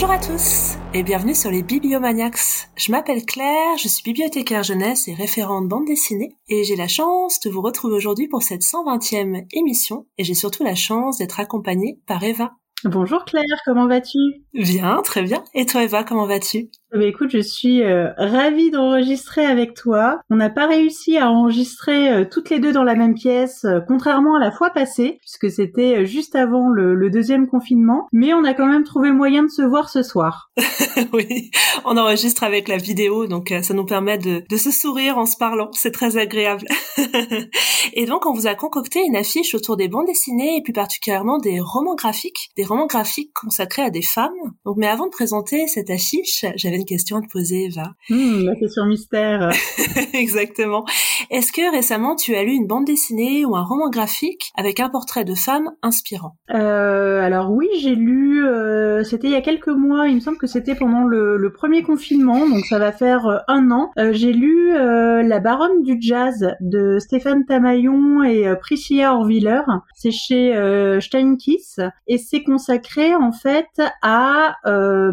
Bonjour à tous et bienvenue sur les Bibliomaniacs. Je m'appelle Claire, je suis bibliothécaire jeunesse et référente bande dessinée et j'ai la chance de vous retrouver aujourd'hui pour cette 120e émission et j'ai surtout la chance d'être accompagnée par Eva. Bonjour Claire, comment vas-tu? Bien, très bien. Et toi Eva, comment vas-tu? Bah écoute, je suis euh, ravie d'enregistrer avec toi. On n'a pas réussi à enregistrer euh, toutes les deux dans la même pièce, euh, contrairement à la fois passée, puisque c'était juste avant le, deuxième confinement. Mais on a quand même trouvé moyen de se voir ce soir. oui, on enregistre avec la vidéo, donc ça nous permet de, de se sourire en se parlant. C'est très agréable. et donc, on vous a concocté une affiche autour des bandes dessinées et plus particulièrement des romans graphiques, des romans graphiques consacrés à des femmes. Donc, mais avant de présenter cette affiche, j'avais une question à te poser, Eva. Hmm, la question mystère. Exactement. Est-ce que récemment tu as lu une bande dessinée ou un roman graphique avec un portrait de femme inspirant? Euh, Alors oui, j'ai lu. Euh, c'était il y a quelques mois. Il me semble que c'était pendant le, premier confinement, donc ça va faire euh, un an. j'ai lu La Baronne du jazz de Stéphane Tamayon et Priscilla Orviller. C'est chez Steinkiss et c'est consacré en fait à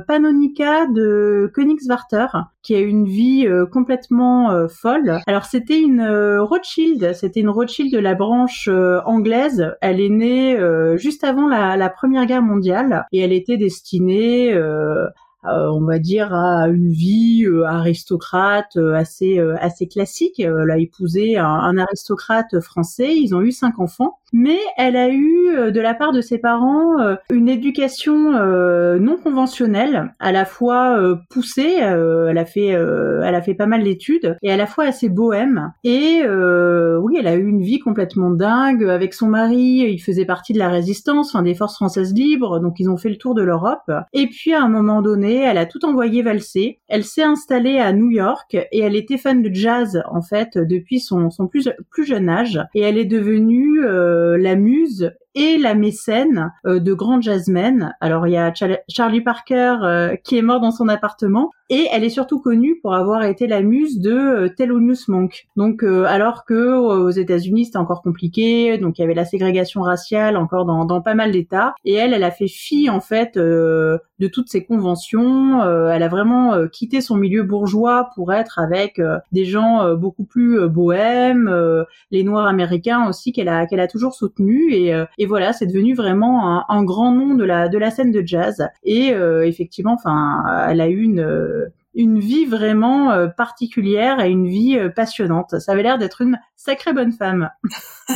Panonica de Königswarter, qui a une vie euh, complètement euh, folle. Alors c'était une euh, Rothschild, c'était une Rothschild de la branche anglaise. Elle est née juste avant la, Première Guerre mondiale et elle était destinée euh, on va dire à une vie euh, aristocrate euh, assez assez classique. Elle a épousé un, aristocrate français. Ils ont eu cinq enfants, mais elle a eu de la part de ses parents une éducation non conventionnelle, à la fois poussée. elle a fait elle a fait pas mal d'études et à la fois assez bohème. Et oui, elle a eu une vie complètement dingue avec son mari. Il faisait partie de la résistance, enfin des forces françaises libres. Donc ils ont fait le tour de l'Europe. Et puis à un moment donné elle a tout envoyé valser. Elle s'est installée à New York et elle était fan de jazz en fait depuis son, plus, jeune âge et elle est devenue euh, la muse et la mécène euh, de grands jazzmen. Alors il y a Charlie Parker euh, qui est mort dans son appartement et elle est surtout connue pour avoir été la muse de euh, Thelonious Monk. Donc alors que aux États-Unis c'était encore compliqué, donc il y avait la ségrégation raciale encore dans, dans pas mal d'États et elle elle a fait fi en fait de toutes ces conventions. elle a vraiment quitté son milieu bourgeois pour être avec des gens beaucoup plus bohèmes, les Noirs américains aussi qu'elle a qu'elle a toujours soutenu et, et voilà, c'est devenu vraiment un, grand nom de la de la scène de jazz. Et euh, effectivement, enfin, elle a eu une une vie vraiment euh, particulière et une vie euh, passionnante. Ça avait l'air d'être une sacrée bonne femme.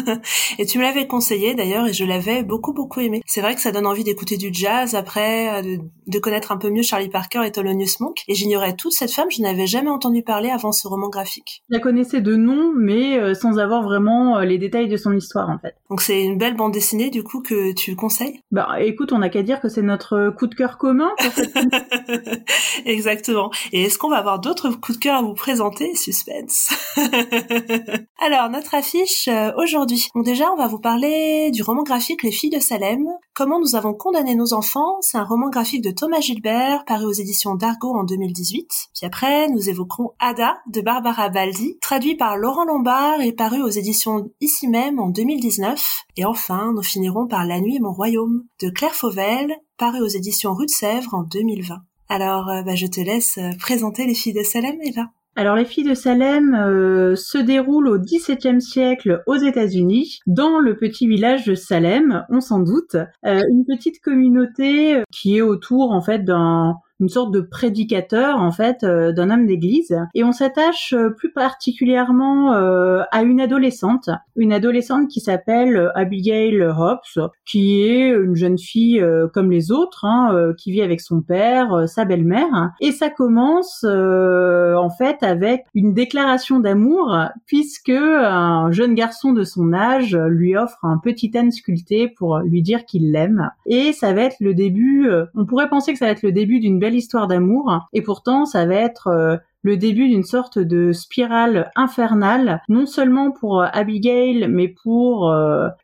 et tu me l'avais conseillé d'ailleurs et je l'avais beaucoup beaucoup aimé. C'est vrai que ça donne envie d'écouter du jazz après, euh, de, connaître un peu mieux Charlie Parker et Thelonious Monk. Et j'ignorais toute cette femme, je n'avais jamais entendu parler avant ce roman graphique. Je la connaissais de nom, mais sans avoir vraiment les détails de son histoire en fait. Donc c'est une belle bande dessinée du coup que tu conseilles? Bah écoute, on n'a qu'à dire que c'est notre coup de cœur commun. Pour cette... Exactement. Et est-ce qu'on va avoir d'autres coups de cœur à vous présenter Suspense. Alors, notre affiche euh, aujourd'hui. Bon, déjà, on va vous parler du roman graphique Les filles de Salem. Comment nous avons condamné nos enfants. C'est un roman graphique de Thomas Gilbert, paru aux éditions d'Argo en 2018. Puis après, nous évoquerons Ada de Barbara Baldi, traduit par Laurent Lombard et paru aux éditions ici même en 2019. Et enfin, nous finirons par La nuit et mon royaume de Claire Fauvel, paru aux éditions Rue de Sèvres en 2020. Alors, euh, bah, je te laisse euh, présenter les filles de Salem, Eva. Alors les filles de Salem euh, se déroulent au XVIIe siècle aux États-Unis, dans le petit village de Salem, on s'en doute, une petite communauté qui est autour en fait d'un une sorte de prédicateur en fait euh, d'un homme d'église. Et on s'attache euh, plus particulièrement euh, à une adolescente, une adolescente qui s'appelle Abigail Hobbs, qui est une jeune fille comme les autres, hein, qui vit avec son père, sa belle-mère. Et ça commence en fait avec une déclaration d'amour puisque un jeune garçon de son âge lui offre un petit âne sculpté pour lui dire qu'il l'aime. Et ça va être le début on pourrait penser que ça va être le début d'une belle histoire d'amour. Et pourtant ça va être euh, le début d'une sorte de spirale infernale, non seulement pour Abigail, mais pour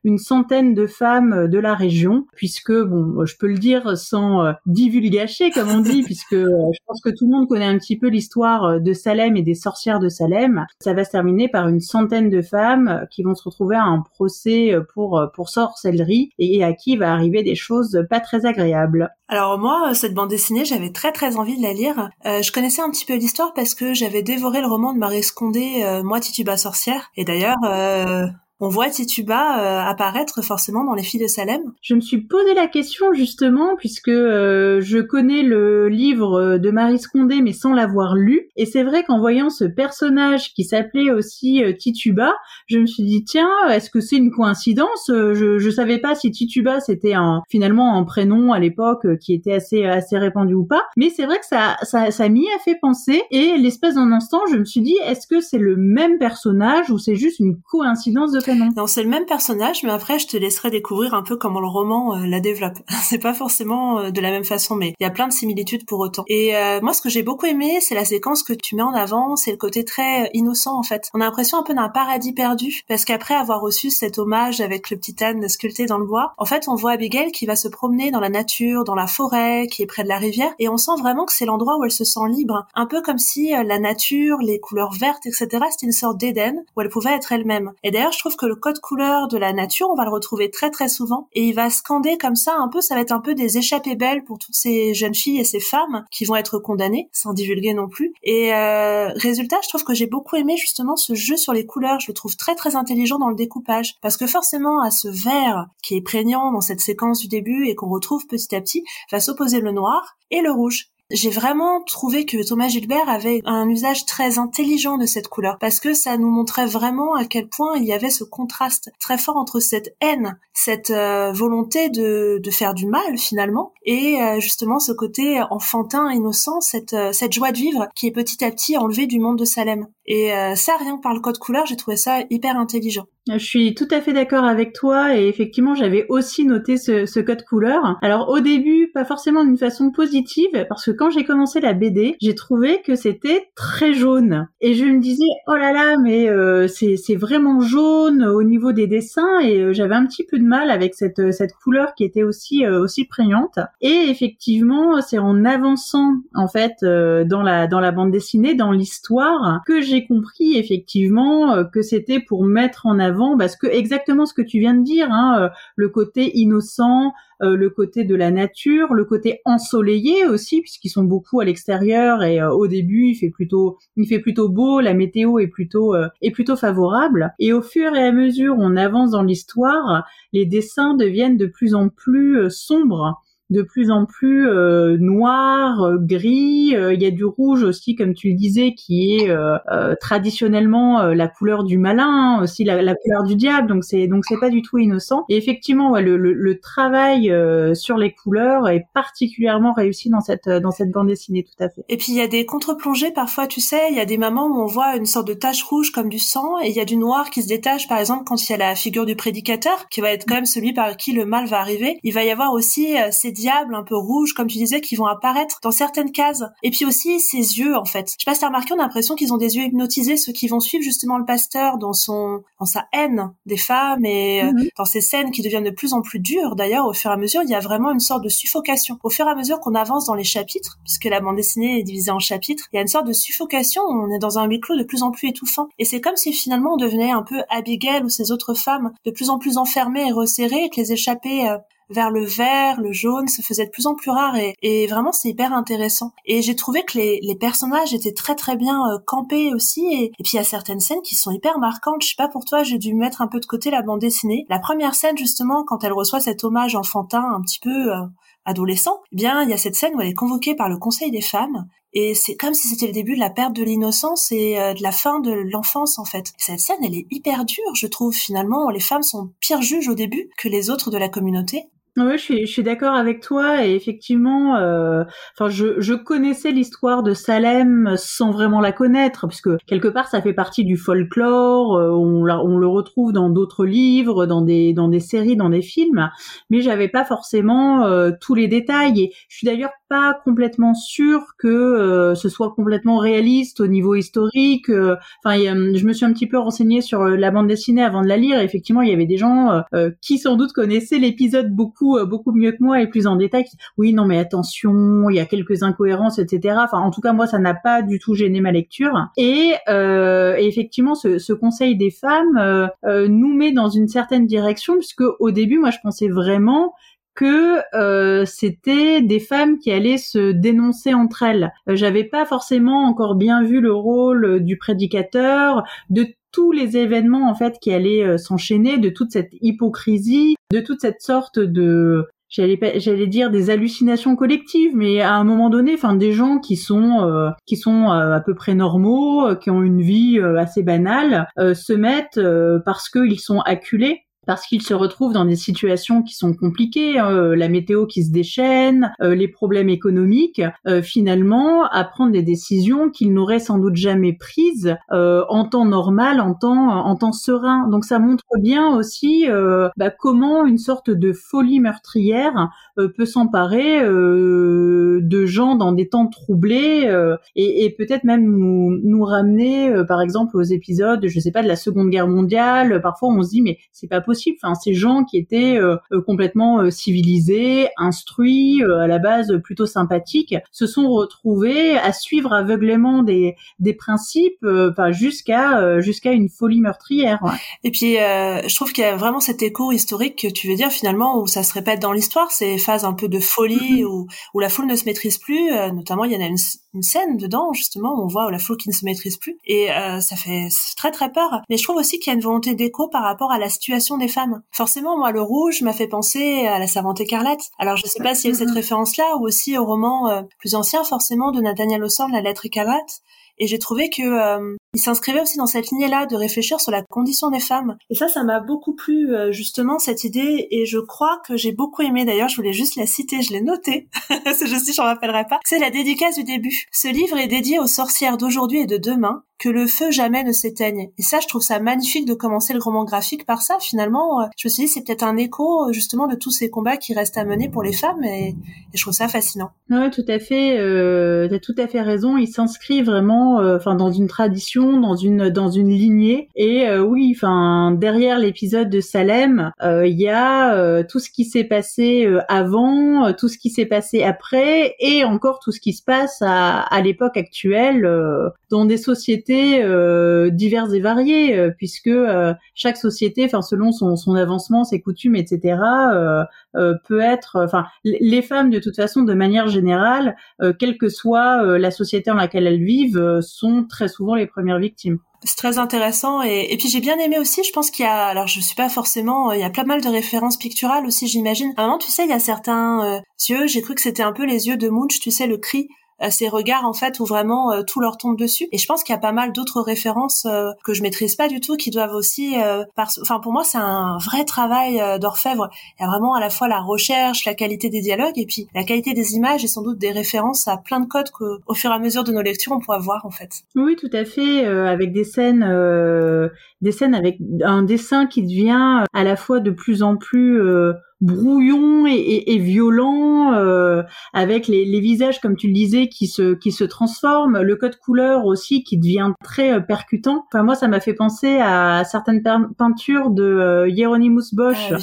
une centaine de femmes de la région, puisque bon, je peux le dire sans divulgacher comme on dit, puisque je pense que tout le monde connaît un petit peu l'histoire de Salem et des sorcières de Salem. Ça va se terminer par une centaine de femmes qui vont se retrouver à un procès pour pour sorcellerie et à qui va arriver des choses pas très agréables. Alors moi, cette bande dessinée, j'avais très très envie de la lire. Euh, je connaissais un petit peu l'histoire que j'avais dévoré le roman de Marie Scondé, euh, Moi Tituba sorcière. Et d'ailleurs, euh, on voit Tituba euh, apparaître forcément dans les filles de Salem. Je me suis posé la question justement puisque euh, je connais le livre de Marie Scondé mais sans l'avoir lu. Et c'est vrai qu'en voyant ce personnage qui s'appelait aussi euh, Tituba, je me suis dit tiens est-ce que c'est une coïncidence? Je, je savais pas si Tituba c'était un finalement un prénom à l'époque qui était assez assez répandu ou pas. Mais c'est vrai que ça ça ça m'y a fait penser. Et l'espèce d'un instant je me suis dit est-ce que c'est le même personnage ou c'est juste une coïncidence de non, c'est le même personnage, mais après, je te laisserai découvrir un peu comment le roman euh, la développe. c'est pas forcément euh, de la même façon, mais il y a plein de similitudes pour autant. Et euh, moi, ce que j'ai beaucoup aimé, c'est la séquence que tu mets en avant, c'est le côté très innocent, en fait. On a l'impression un peu d'un paradis perdu, parce qu'après avoir reçu cet hommage avec le petit âne sculpté dans le bois, en fait, on voit Abigail qui va se promener dans la nature, dans la forêt, qui est près de la rivière, et on sent vraiment que c'est l'endroit où elle se sent libre. Un peu comme si la nature, les couleurs vertes, etc., c'était une sorte d'Éden, où elle pouvait être elle-même. Et d'ailleurs, je trouve que le code couleur de la nature, on va le retrouver très très souvent, et il va scander comme ça un peu, ça va être un peu des échappées belles pour toutes ces jeunes filles et ces femmes qui vont être condamnées, sans divulguer non plus. Et euh, résultat, je trouve que j'ai beaucoup aimé justement ce jeu sur les couleurs, je le trouve très très intelligent dans le découpage, parce que forcément à ce vert qui est prégnant dans cette séquence du début et qu'on retrouve petit à petit, va s'opposer le noir et le rouge. J'ai vraiment trouvé que Thomas Gilbert avait un usage très intelligent de cette couleur parce que ça nous montrait vraiment à quel point il y avait ce contraste très fort entre cette haine, cette euh, volonté de, faire du mal finalement et euh, justement ce côté enfantin, innocent, euh, cette joie de vivre qui est petit à petit enlevée du monde de Salem. Et ça, rien que par le code couleur, j'ai trouvé ça hyper intelligent. Je suis tout à fait d'accord avec toi et effectivement j'avais aussi noté ce, ce, code couleur. Alors au début pas forcément d'une façon positive parce que quand j'ai commencé la BD j'ai trouvé que c'était très jaune et je me disais oh là là mais euh, c'est vraiment jaune au niveau des dessins et euh, j'avais un petit peu de mal avec cette, cette couleur qui était aussi euh, aussi prégnante et effectivement c'est en avançant en fait euh, dans la dans la bande dessinée dans l'histoire que j'ai compris effectivement que c'était pour mettre en avant parce que exactement ce que tu viens de dire, hein, euh, le côté innocent, euh, le côté de la nature, le côté ensoleillé aussi, puisqu'ils sont beaucoup à l'extérieur et euh, au début il fait plutôt, il fait plutôt beau, la météo est plutôt est plutôt favorable. Et au fur et à mesure on avance dans l'histoire, les dessins deviennent de plus en plus sombres de plus en plus euh, noir, euh, gris. Euh, il y a du rouge aussi, comme tu le disais, qui est traditionnellement la couleur du malin, aussi la, couleur du diable. Donc c'est donc c'est pas du tout innocent. Et effectivement, le, le, travail sur les couleurs est particulièrement réussi dans cette dans cette bande dessinée, tout à fait. Et puis il y a des contre-plongées parfois, tu sais, il y a des moments où on voit une sorte de tache rouge comme du sang, et il y a du noir qui se détache. Par exemple, quand il y a la figure du prédicateur, qui va être quand même celui par qui le mal va arriver, il va y avoir aussi ces diables un peu rouges, comme tu disais, qui vont apparaître dans certaines cases. Et puis aussi ses yeux, en fait. Je sais pas si t'as remarqué, on a l'impression qu'ils ont des yeux hypnotisés, ceux qui vont suivre justement le pasteur dans son, dans sa haine des femmes et euh, mhm. dans ces scènes qui deviennent de plus en plus dures. D'ailleurs, au fur et à mesure, il y a vraiment une sorte de suffocation. Au fur et à mesure qu'on avance dans les chapitres, puisque la bande dessinée est divisée en chapitres, il y a une sorte de suffocation. On est dans un huis clos de plus en plus étouffant. Et c'est comme si finalement on devenait un peu Abigail ou ces autres femmes de plus en plus enfermées et resserrées et que les échappées euh, vers le vert, le jaune, se faisait de plus en plus rare et, vraiment c'est hyper intéressant. Et j'ai trouvé que les, personnages étaient très très bien euh, campés aussi et, et puis il y a certaines scènes qui sont hyper marquantes. Je sais pas pour toi, j'ai dû mettre un peu de côté la bande dessinée. La première scène justement quand elle reçoit cet hommage enfantin un petit peu euh, adolescent, eh bien il y a cette scène où elle est convoquée par le Conseil des femmes et c'est comme si c'était le début de la perte de l'innocence et euh, de la fin de l'enfance en fait. cette scène, elle est hyper dure, je trouve. Finalement, les femmes sont pires juges au début que les autres de la communauté. Oui, je suis, je suis d'accord avec toi et effectivement, euh, enfin, je, je connaissais l'histoire de Salem sans vraiment la connaître, puisque quelque part ça fait partie du folklore, euh, on, on le retrouve dans d'autres livres, dans des dans des séries, dans des films, mais j'avais pas forcément euh, tous les détails. Et je suis d'ailleurs pas complètement sûre que euh, ce soit complètement réaliste au niveau historique. Euh, enfin, je me suis un petit peu renseignée sur la bande dessinée avant de la lire. Et effectivement, il y avait des gens qui sans doute connaissaient l'épisode beaucoup beaucoup mieux que moi et plus en détail. Oui, non, mais attention, il y a quelques incohérences, etc. Enfin, en tout cas, moi, ça n'a pas du tout gêné ma lecture. Et, et effectivement, ce, ce, conseil des femmes nous met dans une certaine direction, puisque au début, moi, je pensais vraiment que euh, c'était des femmes qui allaient se dénoncer entre elles. Euh, j'avais pas forcément encore bien vu le rôle du prédicateur, de tous les événements en fait qui allaient euh, s'enchaîner, de toute cette hypocrisie, de toute cette sorte de j'allais j'allais dire des hallucinations collectives mais à un moment donné enfin des gens qui sont qui sont à peu près normaux qui ont une vie assez banale se mettent parce qu'ils sont acculés parce qu'ils se retrouvent dans des situations qui sont compliquées, hein, la météo qui se déchaîne, euh, les problèmes économiques, euh, finalement à prendre des décisions qu'ils n'auraient sans doute jamais prises euh, en temps normal, en temps en temps serein. Donc ça montre bien aussi bah, comment une sorte de folie meurtrière peut s'emparer de gens dans des temps troublés et, et peut-être même nous, nous ramener par exemple aux épisodes, je sais pas, de la Seconde Guerre mondiale. Parfois on se dit mais c'est pas possible Enfin, ces gens qui étaient euh, euh, complètement euh, civilisés, instruits, à la base plutôt sympathiques, se sont retrouvés à suivre aveuglément des des principes, enfin jusqu'à jusqu'à une folie meurtrière. Et puis, je trouve qu'il y a vraiment cet écho historique que tu veux dire finalement où ça se répète dans l'histoire, ces phases un peu de folie mm-hmm. où où la foule ne se maîtrise plus. notamment, il y en a une, une scène dedans justement où on voit la foule qui ne se maîtrise plus et ça fait très très peur. Mais je trouve aussi qu'il y a une volonté d'écho par rapport à la situation des femmes. Forcément, moi, le rouge m'a fait penser à la Savante écarlate. Alors, je sais pas s'il y a cette mm-hmm. référence-là ou aussi au roman euh, plus ancien, forcément, de Nathaniel Hawthorne, La lettre écarlate. Et j'ai trouvé que euh, il s'inscrivait aussi dans cette lignée-là de réfléchir sur la condition des femmes. Et ça, ça m'a beaucoup plu euh, justement cette idée. Et je crois que j'ai beaucoup aimé. D'ailleurs, je voulais juste la citer, je l'ai notée. C'est juste, je m'en rappellerai pas. C'est la dédicace du début. Ce livre est dédié aux sorcières d'aujourd'hui et de demain, que le feu jamais ne s'éteigne. Et ça, je trouve ça magnifique de commencer le roman graphique par ça. Finalement, euh, je me suis dit, c'est peut-être un écho justement de tous ces combats qui restent à mener pour les femmes, et, je trouve ça fascinant. Oui, tout à fait. Euh, as tout à fait raison. Il s'inscrit vraiment, euh, dans une tradition, dans une lignée. Et euh, oui, enfin, derrière l'épisode de Salem, il y a tout ce qui s'est passé avant, tout ce qui s'est passé après, et encore tout ce qui se passe à, l'époque actuelle dans des sociétés euh, diverses et variées, euh, puisque euh, chaque société, enfin selon son, son, avancement, ses coutumes, etc., peut être, enfin les femmes de toute façon, de manière générale, quelle que soit la société dans laquelle elles vivent, sont très souvent les premières victimes. C'est très intéressant et, puis j'ai bien aimé aussi. Je pense qu'il y a, alors je suis pas forcément, il y a pas mal de références picturales aussi, j'imagine. À un moment, tu sais, il y a certains yeux. J'ai cru que c'était un peu les yeux de Munch, tu sais, le cri ces regards en fait où vraiment euh, tout leur tombe dessus. Et je pense qu'il y a pas mal d'autres références euh, que je maîtrise pas du tout qui doivent aussi, euh, enfin pour moi c'est un vrai travail d'orfèvre. Il y a vraiment à la fois la recherche, la qualité des dialogues et puis la qualité des images et sans doute des références à plein de codes qu'au fur et à mesure de nos lectures on pourra voir en fait. Oui, tout à fait, avec des scènes, des scènes avec un dessin qui devient à la fois de plus en plus brouillon et, et, violent, euh, avec les, les, visages, comme tu le disais, qui se qui se transforment, le code couleur aussi qui devient très euh, percutant. Enfin moi, ça m'a fait penser à certaines peintures de euh, Hieronymus Bosch. Ah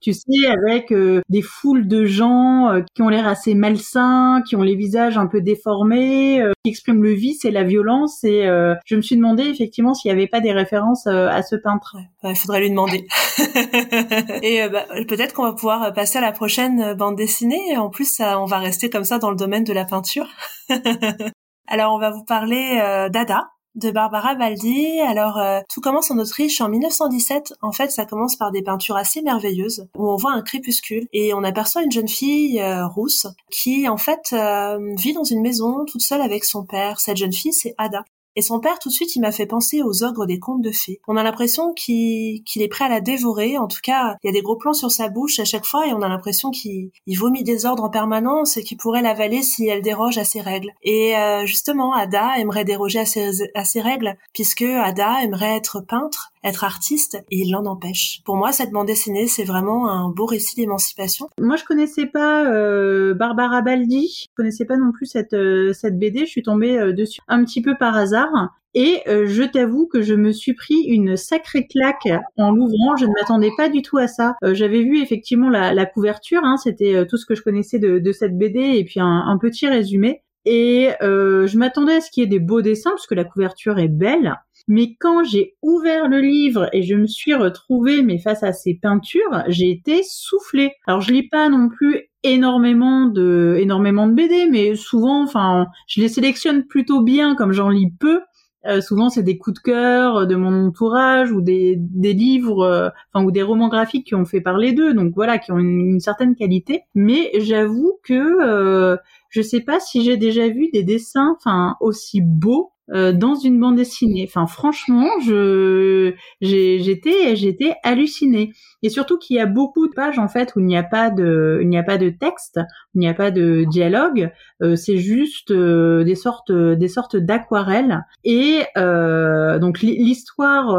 tu sais, avec euh, des foules de gens euh, qui ont l'air assez malsains, qui ont les visages un peu déformés, euh, qui expriment le vice et la violence. Et je me suis demandé effectivement s'il n'y avait pas des références à ce peintre. Il faudrait lui demander. et bah, peut-être qu'on va pouvoir passer à la prochaine bande dessinée. En plus, on va rester comme ça dans le domaine de la peinture. Alors, on va vous parler d'Ada de Barbara Baldi. Alors, euh, tout commence en Autriche en 1917. En fait, ça commence par des peintures assez merveilleuses où on voit un crépuscule et on aperçoit une jeune fille euh, rousse qui, en fait, euh, vit dans une maison toute seule avec son père. Cette jeune fille, c'est Ada. Et son père, tout de suite, il m'a fait penser aux ogres des contes de fées. On a l'impression qu'il est prêt à la dévorer. En tout cas, il y a des gros plans sur sa bouche à chaque fois et on a l'impression qu'il vomit des ordres en permanence et qu'il pourrait l'avaler si elle déroge à ses règles. Et euh, justement, Ada aimerait déroger à ses, à ses règles puisque Ada aimerait être peintre être artiste et il l'en empêche. Pour moi, cette bande dessinée, c'est vraiment un beau récit d'émancipation. Moi, je connaissais pas euh, Barbara Baldi, je connaissais pas non plus cette euh, cette BD. Je suis tombée euh, dessus un petit peu par hasard. Et je t'avoue que je me suis pris une sacrée claque en l'ouvrant. Je ne m'attendais pas du tout à ça. J'avais vu effectivement la, la couverture, hein, c'était tout ce que je connaissais de, de cette BD et puis un, un petit résumé. Et je m'attendais à ce qu'il y ait des beaux dessins parce que la couverture est belle. Mais quand j'ai ouvert le livre et je me suis retrouvée mais face à ces peintures, j'ai été soufflée. Alors je lis pas non plus énormément de énormément BD, mais souvent, enfin, je les sélectionne plutôt bien comme j'en lis peu. Euh, souvent, c'est des coups de cœur de mon entourage ou des, livres, euh, enfin ou des romans graphiques qui ont fait parler d'eux, donc voilà, qui ont une, certaine qualité. Mais j'avoue que euh, je sais pas si j'ai déjà vu des dessins, enfin aussi beaux euh, dans une bande dessinée. Enfin, franchement, je j'étais j'étais hallucinée. Et surtout qu'il y a beaucoup de pages en fait où il n'y a pas de il n'y a pas de texte, il n'y a pas de dialogue. Euh, c'est juste euh, des sortes des sortes d'aquarelles. Et donc l'histoire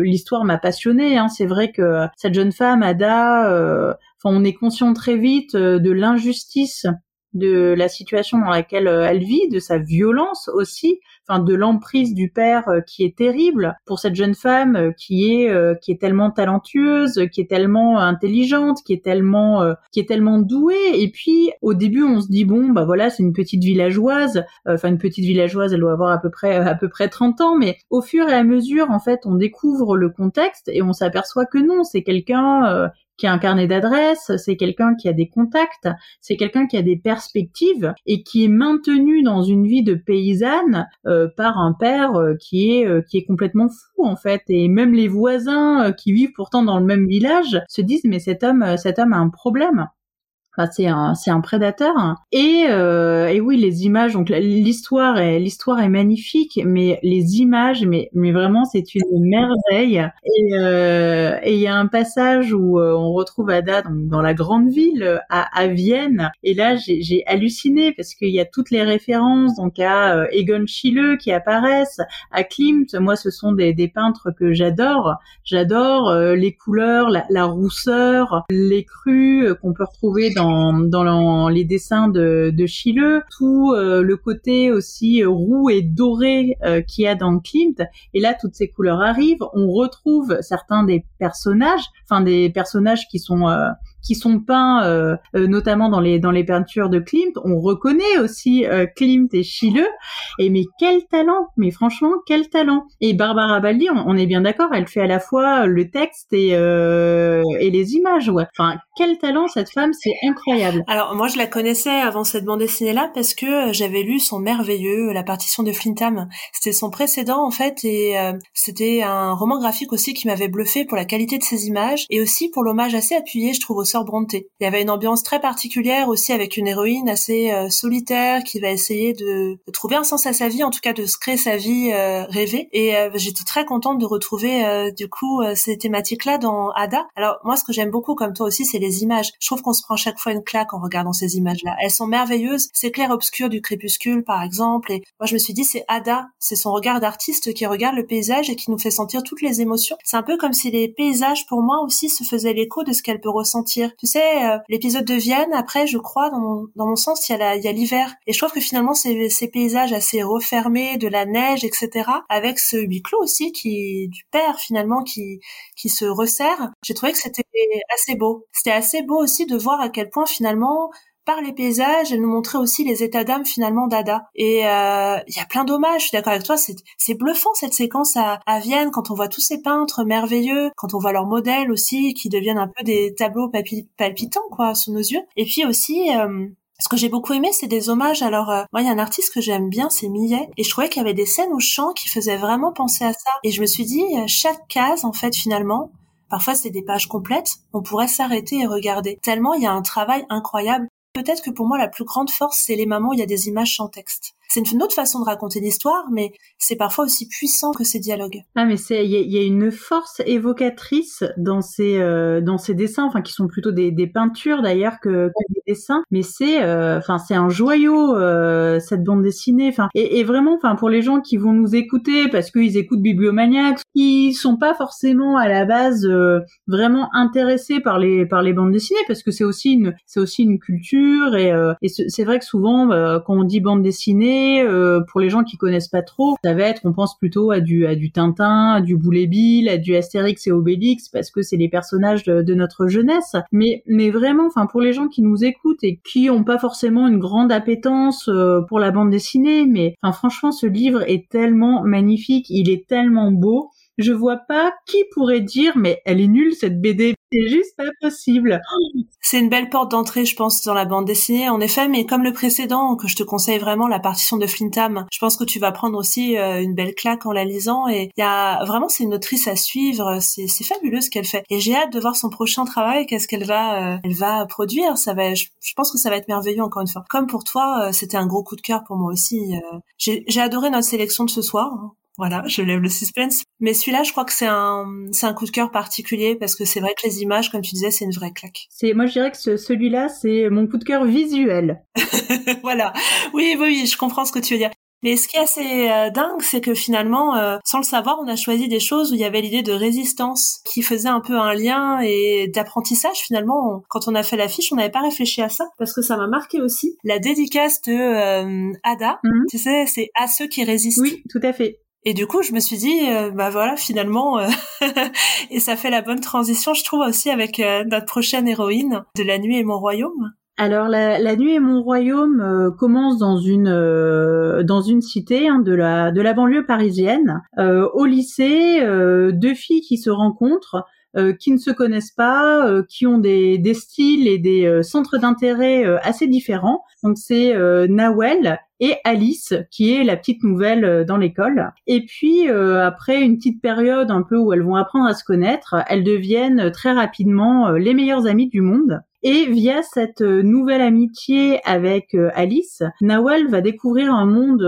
l'histoire m'a passionnée. Hein. C'est vrai que cette jeune femme Ada, enfin, on est conscient très vite de l'injustice de la situation dans laquelle euh, elle vit, de sa violence aussi, enfin de l'emprise du père euh, qui est terrible pour cette jeune femme euh, qui est qui est tellement talentueuse, qui est tellement intelligente, qui est tellement qui est tellement douée. Et puis au début on se dit bon bah voilà, c'est une petite villageoise, enfin une petite villageoise, elle doit avoir à peu près à peu près 30 ans. Mais au fur et à mesure en fait, on découvre le contexte et on s'aperçoit que non, c'est quelqu'un qui a un carnet d'adresses, c'est quelqu'un qui a des contacts, c'est quelqu'un qui a des perspectives et qui est maintenu dans une vie de paysanne euh, par un père euh, qui est euh, qui est complètement fou en fait. Et même les voisins qui vivent pourtant dans le même village se disent mais cet homme cet homme a un problème c'est un, c'est un prédateur. Et, euh, et oui, les images. Donc l'histoire est, l'histoire est magnifique, mais les images, mais, mais vraiment, c'est une merveille. Et euh, et il y a un passage où euh, on retrouve Ada donc, dans la grande ville à, à Vienne. Et là, j'ai, j'ai halluciné parce qu'il y a toutes les références donc à euh, Egon Schiele qui apparaissent, à Klimt. Moi, ce sont des, des peintres que j'adore. J'adore euh, les couleurs, la, la rousseur, les crues qu'on peut retrouver dans dans, les dessins de, de tout euh, le côté aussi euh, roux et doré euh, qu'il y a dans Klimt. Et là, toutes ces couleurs arrivent. On retrouve certains des personnages, enfin des personnages qui sont qui sont peints euh, euh, notamment dans les dans les peintures de Klimt. On reconnaît aussi euh, Klimt et Schiele. Et mais quel talent Mais franchement, quel talent Et Barbara Baldi, on, est bien d'accord, elle fait à la fois le texte et et les images. Ouais. Enfin, quel talent cette femme, c'est incroyable. Alors moi, je la connaissais avant cette bande dessinée là parce que j'avais lu son merveilleux La partition de Flintham. C'était son précédent en fait et c'était un roman graphique aussi qui m'avait bluffé pour la qualité de ses images et aussi pour l'hommage assez appuyé, je trouve, Il y avait une ambiance très particulière aussi avec une héroïne assez euh, solitaire qui va essayer de, trouver un sens à sa vie, en tout cas de se créer sa vie euh, rêvée. Et euh, j'étais très contente de retrouver du coup ces thématiques-là dans Ada. Alors moi, ce que j'aime beaucoup, comme toi aussi, c'est les images. Je trouve qu'on se prend chaque fois une claque en regardant ces images-là. Elles sont merveilleuses. C'est clair obscur du crépuscule, par exemple. Et moi, je me suis dit, c'est Ada. C'est son regard d'artiste qui regarde le paysage et qui nous fait sentir toutes les émotions. C'est un peu comme si les paysages, pour moi aussi, se faisaient l'écho de ce qu'elle peut ressentir tu sais, euh, l'épisode de Vienne, après, je crois, dans mon, dans mon sens, il y a l'hiver. Et je trouve que finalement, ces, ces paysages assez refermés, de la neige, etc., avec ce huis clos aussi, qui, du père, finalement, qui, qui se resserre, j'ai trouvé que c'était assez beau. C'était assez beau aussi de voir à quel point, finalement, par les paysages, elle nous montrait aussi les états d'âme finalement d'Ada. Et euh, il y a plein d'hommages, je suis d'accord avec toi, c'est bluffant cette séquence à, à, Vienne quand on voit tous ces peintres merveilleux, quand on voit leurs modèles aussi qui deviennent un peu des tableaux palpitants quoi sous nos yeux. Et puis aussi euh, ce que j'ai beaucoup aimé, c'est des hommages. Alors, euh, moi, il y a un artiste que j'aime bien, c'est Millet, et je trouvais qu'il y avait des scènes au chant qui faisaient vraiment penser à ça. Et je me suis dit, chaque case, en fait, finalement, parfois c'est des pages complètes, on pourrait s'arrêter et regarder. Tellement il y a un travail incroyable peut-être que pour moi la plus grande force c'est les moments où il y a des images sans texte. C'est une autre façon de raconter l'histoire, mais c'est parfois aussi puissant que ces dialogues. Ah, mais c'est il y, a une force évocatrice dans ces euh, dans ces dessins, enfin qui sont plutôt des, des peintures d'ailleurs que, des dessins, mais c'est euh, enfin c'est un joyau euh, cette bande dessinée. Enfin et, vraiment, enfin pour les gens qui vont nous écouter parce qu'ils écoutent Bibliomaniac, qui sont pas forcément à la base vraiment intéressés par les par les bandes dessinées, parce que c'est aussi une c'est aussi une culture et c'est vrai que souvent quand on dit bande dessinée, pour les gens qui connaissent pas trop, ça va être on pense plutôt à du à du Tintin, à du Boulet Bill, à du Astérix et Obélix parce que c'est les personnages de, notre jeunesse. Mais mais vraiment, enfin pour les gens qui nous écoutent et qui ont pas forcément une grande appétence euh, pour la bande dessinée, mais enfin franchement ce livre est tellement magnifique, il est tellement beau je vois pas qui pourrait dire mais elle est nulle cette BD. C'est juste pas possible. C'est une belle porte d'entrée, je pense, dans la bande dessinée, en effet, mais comme le précédent, que je te conseille vraiment, la partition de Flintham, je pense que tu vas prendre aussi euh, une belle claque en la lisant, et il y a vraiment, c'est une autrice à suivre, c'est, fabuleux ce qu'elle fait. Et j'ai hâte de voir son prochain travail, qu'est-ce qu'elle va, euh, elle va produire, ça va, je, pense que ça va être merveilleux encore une fois. Comme pour toi, euh, c'était un gros coup de cœur pour moi aussi. j'ai, j'ai adoré notre sélection de ce soir. Hein. Voilà, je lève le suspense. Mais celui-là, je crois que c'est un, c'est un coup de cœur particulier parce que c'est vrai que les images, comme tu disais, c'est une vraie claque. C'est, moi, je dirais que celui-là, c'est mon coup de cœur visuel. voilà. Oui, oui, oui, je comprends ce que tu veux dire. Mais ce qui est assez euh, dingue, c'est que finalement, euh, sans le savoir, on a choisi des choses où il y avait l'idée de résistance qui faisait un peu un lien et d'apprentissage. Finalement, quand on a fait l'affiche, on n'avait pas réfléchi à ça parce que ça m'a marqué aussi. La dédicace de euh, Ada, mhm. tu sais, c'est à ceux qui résistent. Oui, tout à fait. Et du coup, je me suis dit, euh, bah voilà, finalement, euh, et ça fait la bonne transition, je trouve aussi avec euh, notre prochaine héroïne de La Nuit et mon royaume. Alors, La, Nuit et mon royaume commence dans une dans une cité hein, de la de la banlieue parisienne. au lycée, deux filles qui se rencontrent. Qui ne se connaissent pas, qui ont des, des styles et des centres d'intérêt assez différents. Donc c'est Nawel et Alice, qui est la petite nouvelle euh, dans l'école. Et puis, euh, après une petite période un peu où elles vont apprendre à se connaître, elles deviennent très rapidement euh, les meilleures amies du monde. Et via cette nouvelle amitié avec Alice, Nawel va découvrir un monde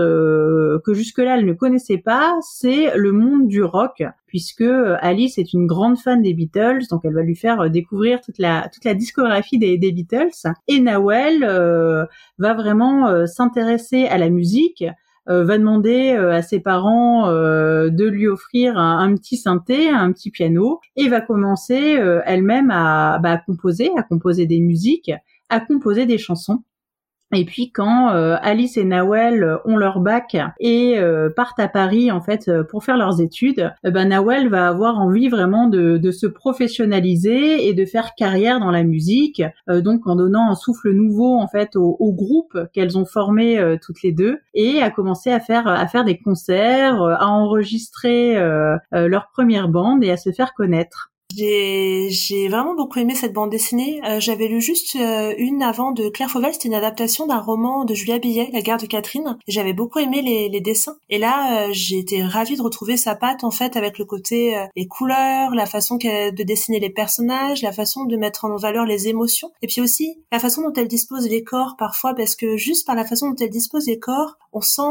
que jusque-là elle ne connaissait pas, c'est le monde du rock, puisque Alice est une grande fan des Beatles, donc elle va lui faire découvrir toute la toute la discographie des, Beatles. Et Nawel va vraiment s'intéresser à la musique, euh, va demander euh, à ses parents euh, de lui offrir un, petit synthé, un petit piano, et va commencer elle-même à, bah, à composer, à composer des musiques, à composer des chansons. Et puis quand euh, Alice et Nawel euh, ont leur bac et euh, partent à Paris en fait pour faire leurs études, ben Nawel va avoir envie vraiment de, de, se professionnaliser et de faire carrière dans la musique, donc en donnant un souffle nouveau en fait au, au groupe qu'elles ont formé toutes les deux et à commencer à faire à faire des concerts, à enregistrer leur première bande et à se faire connaître. J'ai, j'ai vraiment beaucoup aimé cette bande dessinée. Euh, j'avais lu juste euh, une avant de Claire Fauvel, c'était une adaptation d'un roman de Julia Billet, La guerre de Catherine. J'avais beaucoup aimé les, les dessins. Et là, euh, j'ai été ravie de retrouver sa patte en fait avec le côté les couleurs, la façon de dessiner les personnages, la façon de mettre en valeur les émotions, et puis aussi la façon dont elle dispose les corps parfois, parce que juste par la façon dont elle dispose les corps, on sent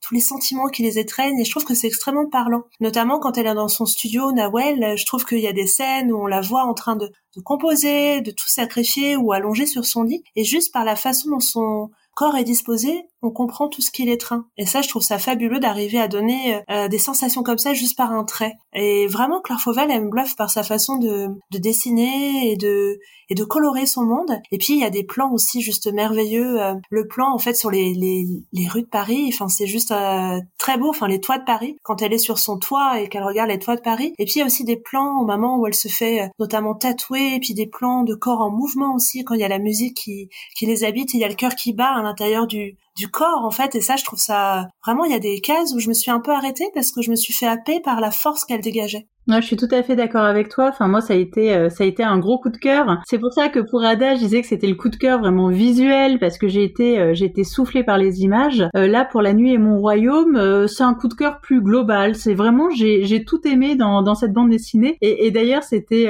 tous les sentiments qui les étreignent. Et je trouve que c'est extrêmement parlant, notamment quand elle est dans son studio, Nawel. Je trouve qu'il y a des où on la voit en train de, de composer, de tout sacrifier ou allonger sur son lit, et juste par la façon dont son corps est disposé, on comprend tout ce qu'il étreint. Et ça, je trouve ça fabuleux d'arriver à donner euh, des sensations comme ça juste par un trait. Et vraiment, Claire Fauvel, elle me bluffe par sa façon de, de dessiner et de, et de colorer son monde. Et puis, il y a des plans aussi juste merveilleux. Euh, le plan, en fait, sur les, les, les rues de Paris, enfin, c'est juste euh, très beau. Enfin, les toits de Paris, quand elle est sur son toit et qu'elle regarde les toits de Paris. Et puis, il y a aussi des plans au moment où elle se fait notamment tatouer, et puis des plans de corps en mouvement aussi, quand il y a la musique qui, qui les habite, il y a le cœur qui bat à l'intérieur du, du corps en fait et ça je trouve ça vraiment il y a des cases où je me suis un peu arrêtée parce que je me suis fait happer par la force qu'elle dégageait. Je suis tout à fait d'accord avec toi. Enfin, moi, ça a été, euh, ça a été un gros coup de cœur. C'est pour ça que pour Ada, je disais que c'était le coup de cœur vraiment visuel parce que j'ai été, euh, j'ai été soufflée par les images. Euh, là, pour La Nuit et mon royaume, c'est un coup de cœur plus global. C'est vraiment, j'ai, j'ai tout aimé dans, cette bande dessinée. Et, d'ailleurs, c'était,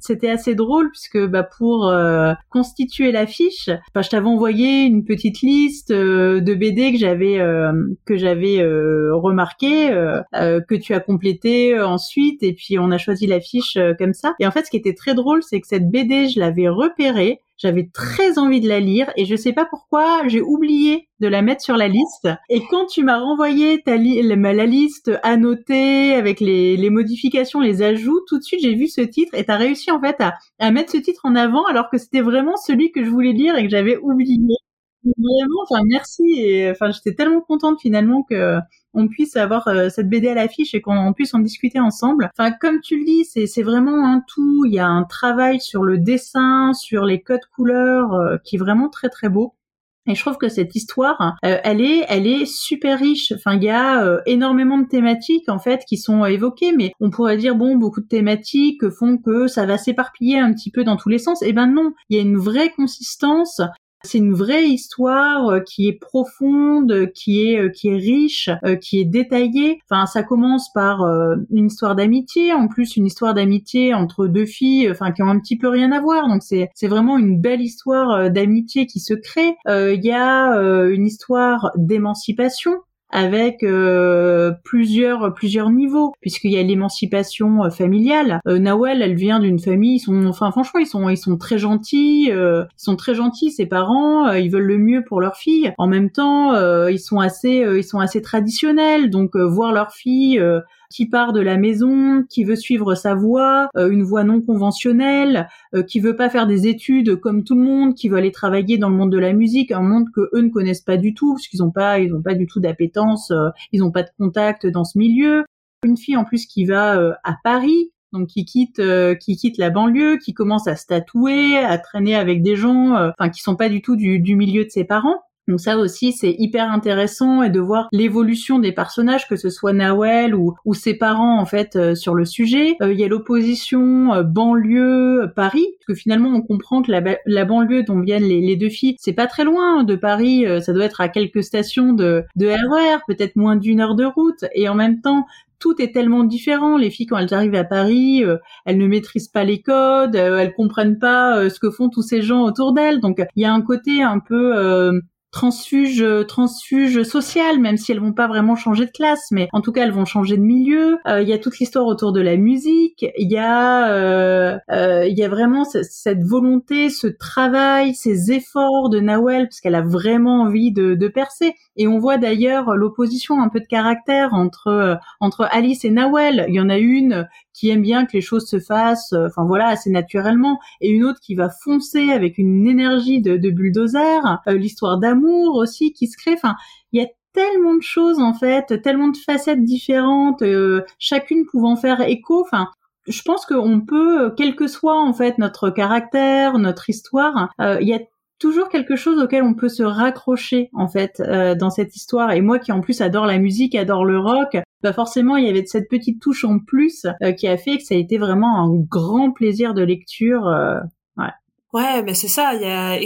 c'était assez drôle puisque bah, pour constituer l'affiche, bah, je t'avais envoyé une petite liste de BD que j'avais, que j'avais remarqué, que tu as complété ensuite. Et puis on a choisi l'affiche euh, comme ça. Et en fait, ce qui était très drôle, c'est que cette BD, je l'avais repérée, j'avais très envie de la lire et je sais pas pourquoi j'ai oublié de la mettre sur la liste. Et quand tu m'as renvoyé ta la liste annotée avec les, modifications, les ajouts, tout de suite j'ai vu ce titre et tu as réussi en fait à, à mettre ce titre en avant alors que c'était vraiment celui que je voulais lire et que j'avais oublié. Vraiment, enfin merci et enfin j'étais tellement contente finalement que on puisse avoir euh, cette BD à l'affiche et qu'on puisse en discuter ensemble. Enfin, comme tu le dis, c'est vraiment un tout. Il y a un travail sur le dessin, sur les codes couleurs euh, qui est vraiment très très beau. Et je trouve que cette histoire, euh, elle est, elle est super riche. Enfin, il y a énormément de thématiques en fait qui sont évoquées, mais on pourrait dire bon, beaucoup de thématiques font que ça va s'éparpiller un petit peu dans tous les sens. Eh ben non, il y a une vraie consistance. C'est une vraie histoire euh, qui est profonde, qui est euh, qui est riche, euh, qui est détaillée. Enfin, ça commence par une histoire d'amitié, en plus une histoire d'amitié entre deux filles, enfin qui ont un petit peu rien à voir. Donc c'est c'est vraiment une belle histoire d'amitié qui se crée. Il y a une histoire d'émancipation avec euh, plusieurs plusieurs niveaux puisqu'il y a l'émancipation euh, familiale. Euh, Nawel, elle vient d'une famille, ils sont enfin franchement ils sont ils sont très gentils, ils sont très gentils ses parents, ils veulent le mieux pour leur fille. En même temps, ils sont assez ils sont assez traditionnels donc voir leur fille qui part de la maison, qui veut suivre sa voie, euh, une voie non conventionnelle, euh, qui veut pas faire des études comme tout le monde, qui veut aller travailler dans le monde de la musique, un monde que eux ne connaissent pas du tout, parce qu'ils ont pas, ils ont pas du tout d'appétence, euh, ils ont pas de contact dans ce milieu. Une fille en plus qui va à Paris, donc qui quitte qui quitte la banlieue, qui commence à se tatouer, à traîner avec des gens, enfin qui sont pas du tout du, du milieu de ses parents. Donc ça aussi, c'est hyper intéressant et de voir l'évolution des personnages, que ce soit Nawel ou, ou ses parents en fait euh, sur le sujet. Euh, il y a l'opposition euh, banlieue-Paris, parce que finalement on comprend que la, la banlieue dont viennent les, les deux filles, c'est pas très loin de Paris, ça doit être à quelques stations de, de RER, e peut-être moins d'une heure de route, et en même temps tout est tellement différent. Les filles, quand elles arrivent à Paris, elles ne maîtrisent pas les codes, elles comprennent pas ce que font tous ces gens autour d'elles. Donc, il y a un côté un peu transfuge transfuge social même si elles vont pas vraiment changer de classe mais en tout cas elles vont changer de milieu. Euh, il y a toute l'histoire autour de la musique. Il y a euh, euh, y a vraiment cette volonté ce travail ces efforts de Nawel parce qu'elle a vraiment envie de, de percer. Et on voit d'ailleurs l'opposition un peu de caractère entre entre Alice et Nawel. Il y en a une qui aime bien que les choses se fassent, euh, enfin voilà, assez naturellement, et une autre qui va foncer avec une énergie de, de bulldozer, euh, l'histoire d'amour aussi qui se crée, enfin, il y a tellement de choses en fait, tellement de facettes différentes, euh, chacune pouvant faire écho, enfin, je pense qu'on peut, quel que soit en fait notre caractère, notre histoire, il y a toujours quelque chose auquel on peut se raccrocher en fait euh, dans cette histoire. Et moi qui en plus adore la musique, adore le rock, bah forcément il y avait cette petite touche en plus euh, qui a fait que ça a été vraiment un grand plaisir de lecture. Euh, ouais. Ouais, mais c'est ça. Il y a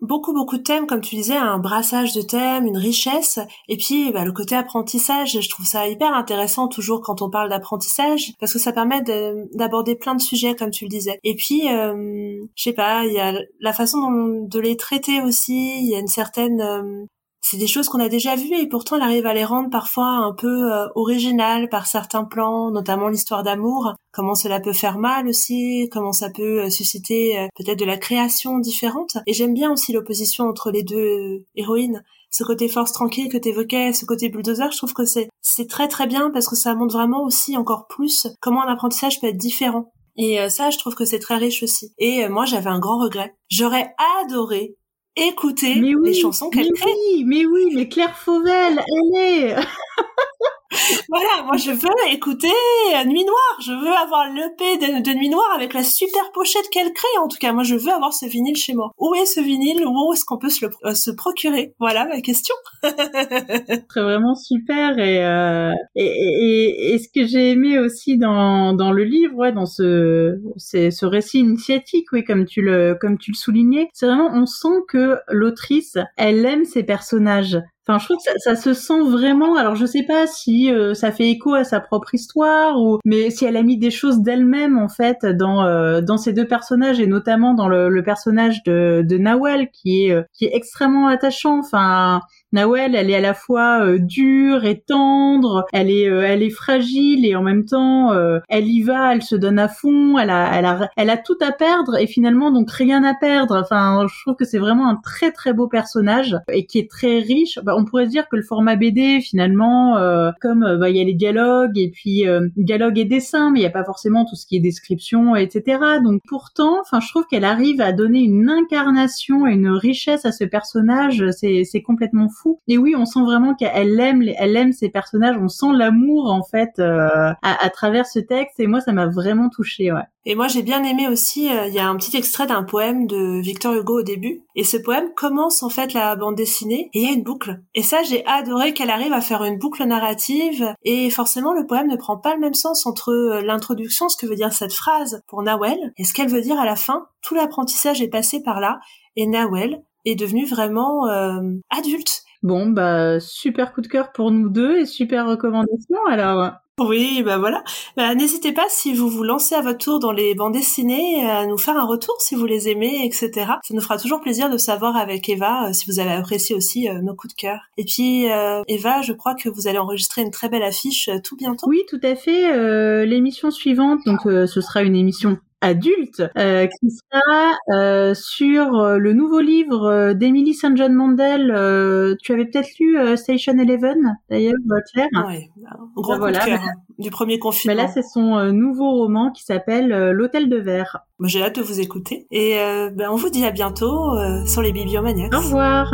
beaucoup beaucoup de thèmes, comme tu disais, un brassage de thèmes, une richesse, et puis bah, le côté apprentissage. Je trouve ça hyper intéressant toujours quand on parle d'apprentissage, parce que ça permet d'aborder plein de sujets, comme tu le disais. Et puis, euh, je sais pas, il y a la façon dont, de les traiter aussi. Il y a une certaine euh, c'est des choses qu'on a déjà vues et pourtant elle arrive à les rendre parfois un peu euh, originales par certains plans, notamment l'histoire d'amour, comment cela peut faire mal aussi, comment ça peut euh, susciter euh, peut-être de la création différente. Et j'aime bien aussi l'opposition entre les deux héroïnes. Ce côté force tranquille que t'évoquais, ce côté bulldozer, je trouve que c'est c'est très très bien parce que ça montre vraiment aussi encore plus comment un apprentissage peut être différent. Et ça, je trouve que c'est très riche aussi. Et moi, j'avais un grand regret. J'aurais adoré écouter les chansons qu'elle crée. Oui, mais oui, mais Claire Fauvel, elle est. voilà, moi je veux écouter Nuit Noire, je veux avoir l'EP de, de Nuit Noire avec la super pochette qu'elle crée. En tout cas, moi je veux avoir ce vinyle chez moi. Où est ce vinyle? Où est-ce qu'on peut se le euh, se procurer? Voilà ma question. C'est vraiment super et, euh, et, et, et, ce que j'ai aimé aussi dans, dans le livre, ouais, dans ce ce récit initiatique, oui, comme tu le comme tu le soulignais, c'est vraiment on sent que l'autrice elle aime ses personnages. Enfin, je trouve que ça, se sent vraiment. Alors, je sais pas si euh, ça fait écho à sa propre histoire ou, mais si elle a mis des choses d'elle-même en fait dans euh, dans ces deux personnages et notamment dans le, personnage de, de Nawel qui est euh, qui est extrêmement attachant. Enfin, Nawel, elle est à la fois euh, dure et tendre, elle est, euh, elle est fragile et en même temps, euh, elle y va, elle se donne à fond, elle a, elle a, elle a tout à perdre et finalement donc rien à perdre. Enfin, je trouve que c'est vraiment un très très beau personnage et qui est très riche. Bah, on pourrait dire que le format BD finalement, comme bah, il y a les dialogues et puis dialogue et dessin, mais il n'y a pas forcément tout ce qui est description, etc. Donc pourtant, enfin, je trouve qu'elle arrive à donner une incarnation et une richesse à ce personnage. C'est, c'est complètement fou et oui, on sent vraiment qu'elle aime, elle aime ses personnages. On sent l'amour en fait euh, à, travers ce texte. Et moi, ça m'a vraiment touchée. Ouais. Et moi, j'ai bien aimé aussi. Euh, il y a un petit extrait d'un poème de Victor Hugo au début. Et ce poème commence en fait la bande dessinée. Et il y a une boucle. Et ça, j'ai adoré qu'elle arrive à faire une boucle narrative. Et forcément, le poème ne prend pas le même sens entre euh, l'introduction, ce que veut dire cette phrase pour Nawel, et ce qu'elle veut dire à la fin. Tout l'apprentissage est passé par là. Et Nawel est devenu vraiment adulte Bon, bah super coup de cœur pour nous deux et super recommandation alors. Oui, bah voilà. Bah, N'hésitez pas si vous vous lancez à votre tour dans les bandes dessinées à nous faire un retour si vous les aimez, etc. Ça nous fera toujours plaisir de savoir avec Eva euh, si vous avez apprécié aussi euh, nos coups de cœur. Et puis euh, Eva, je crois que vous allez enregistrer une très belle affiche tout bientôt. Oui, tout à fait. L'émission suivante, donc ce sera une émission adulte, euh, qui sera euh, sur euh, le nouveau livre d'Emily St. John Mandel. tu avais peut-être lu Station Eleven, d'ailleurs, Claire? Oui, gros voilà. Cœur, hein, du premier confinement. Mais là, c'est son nouveau roman qui s'appelle L'Hôtel de Verre. J'ai hâte de vous écouter. Et ben, on vous dit à bientôt sur les Bibliomaniacs. Au revoir.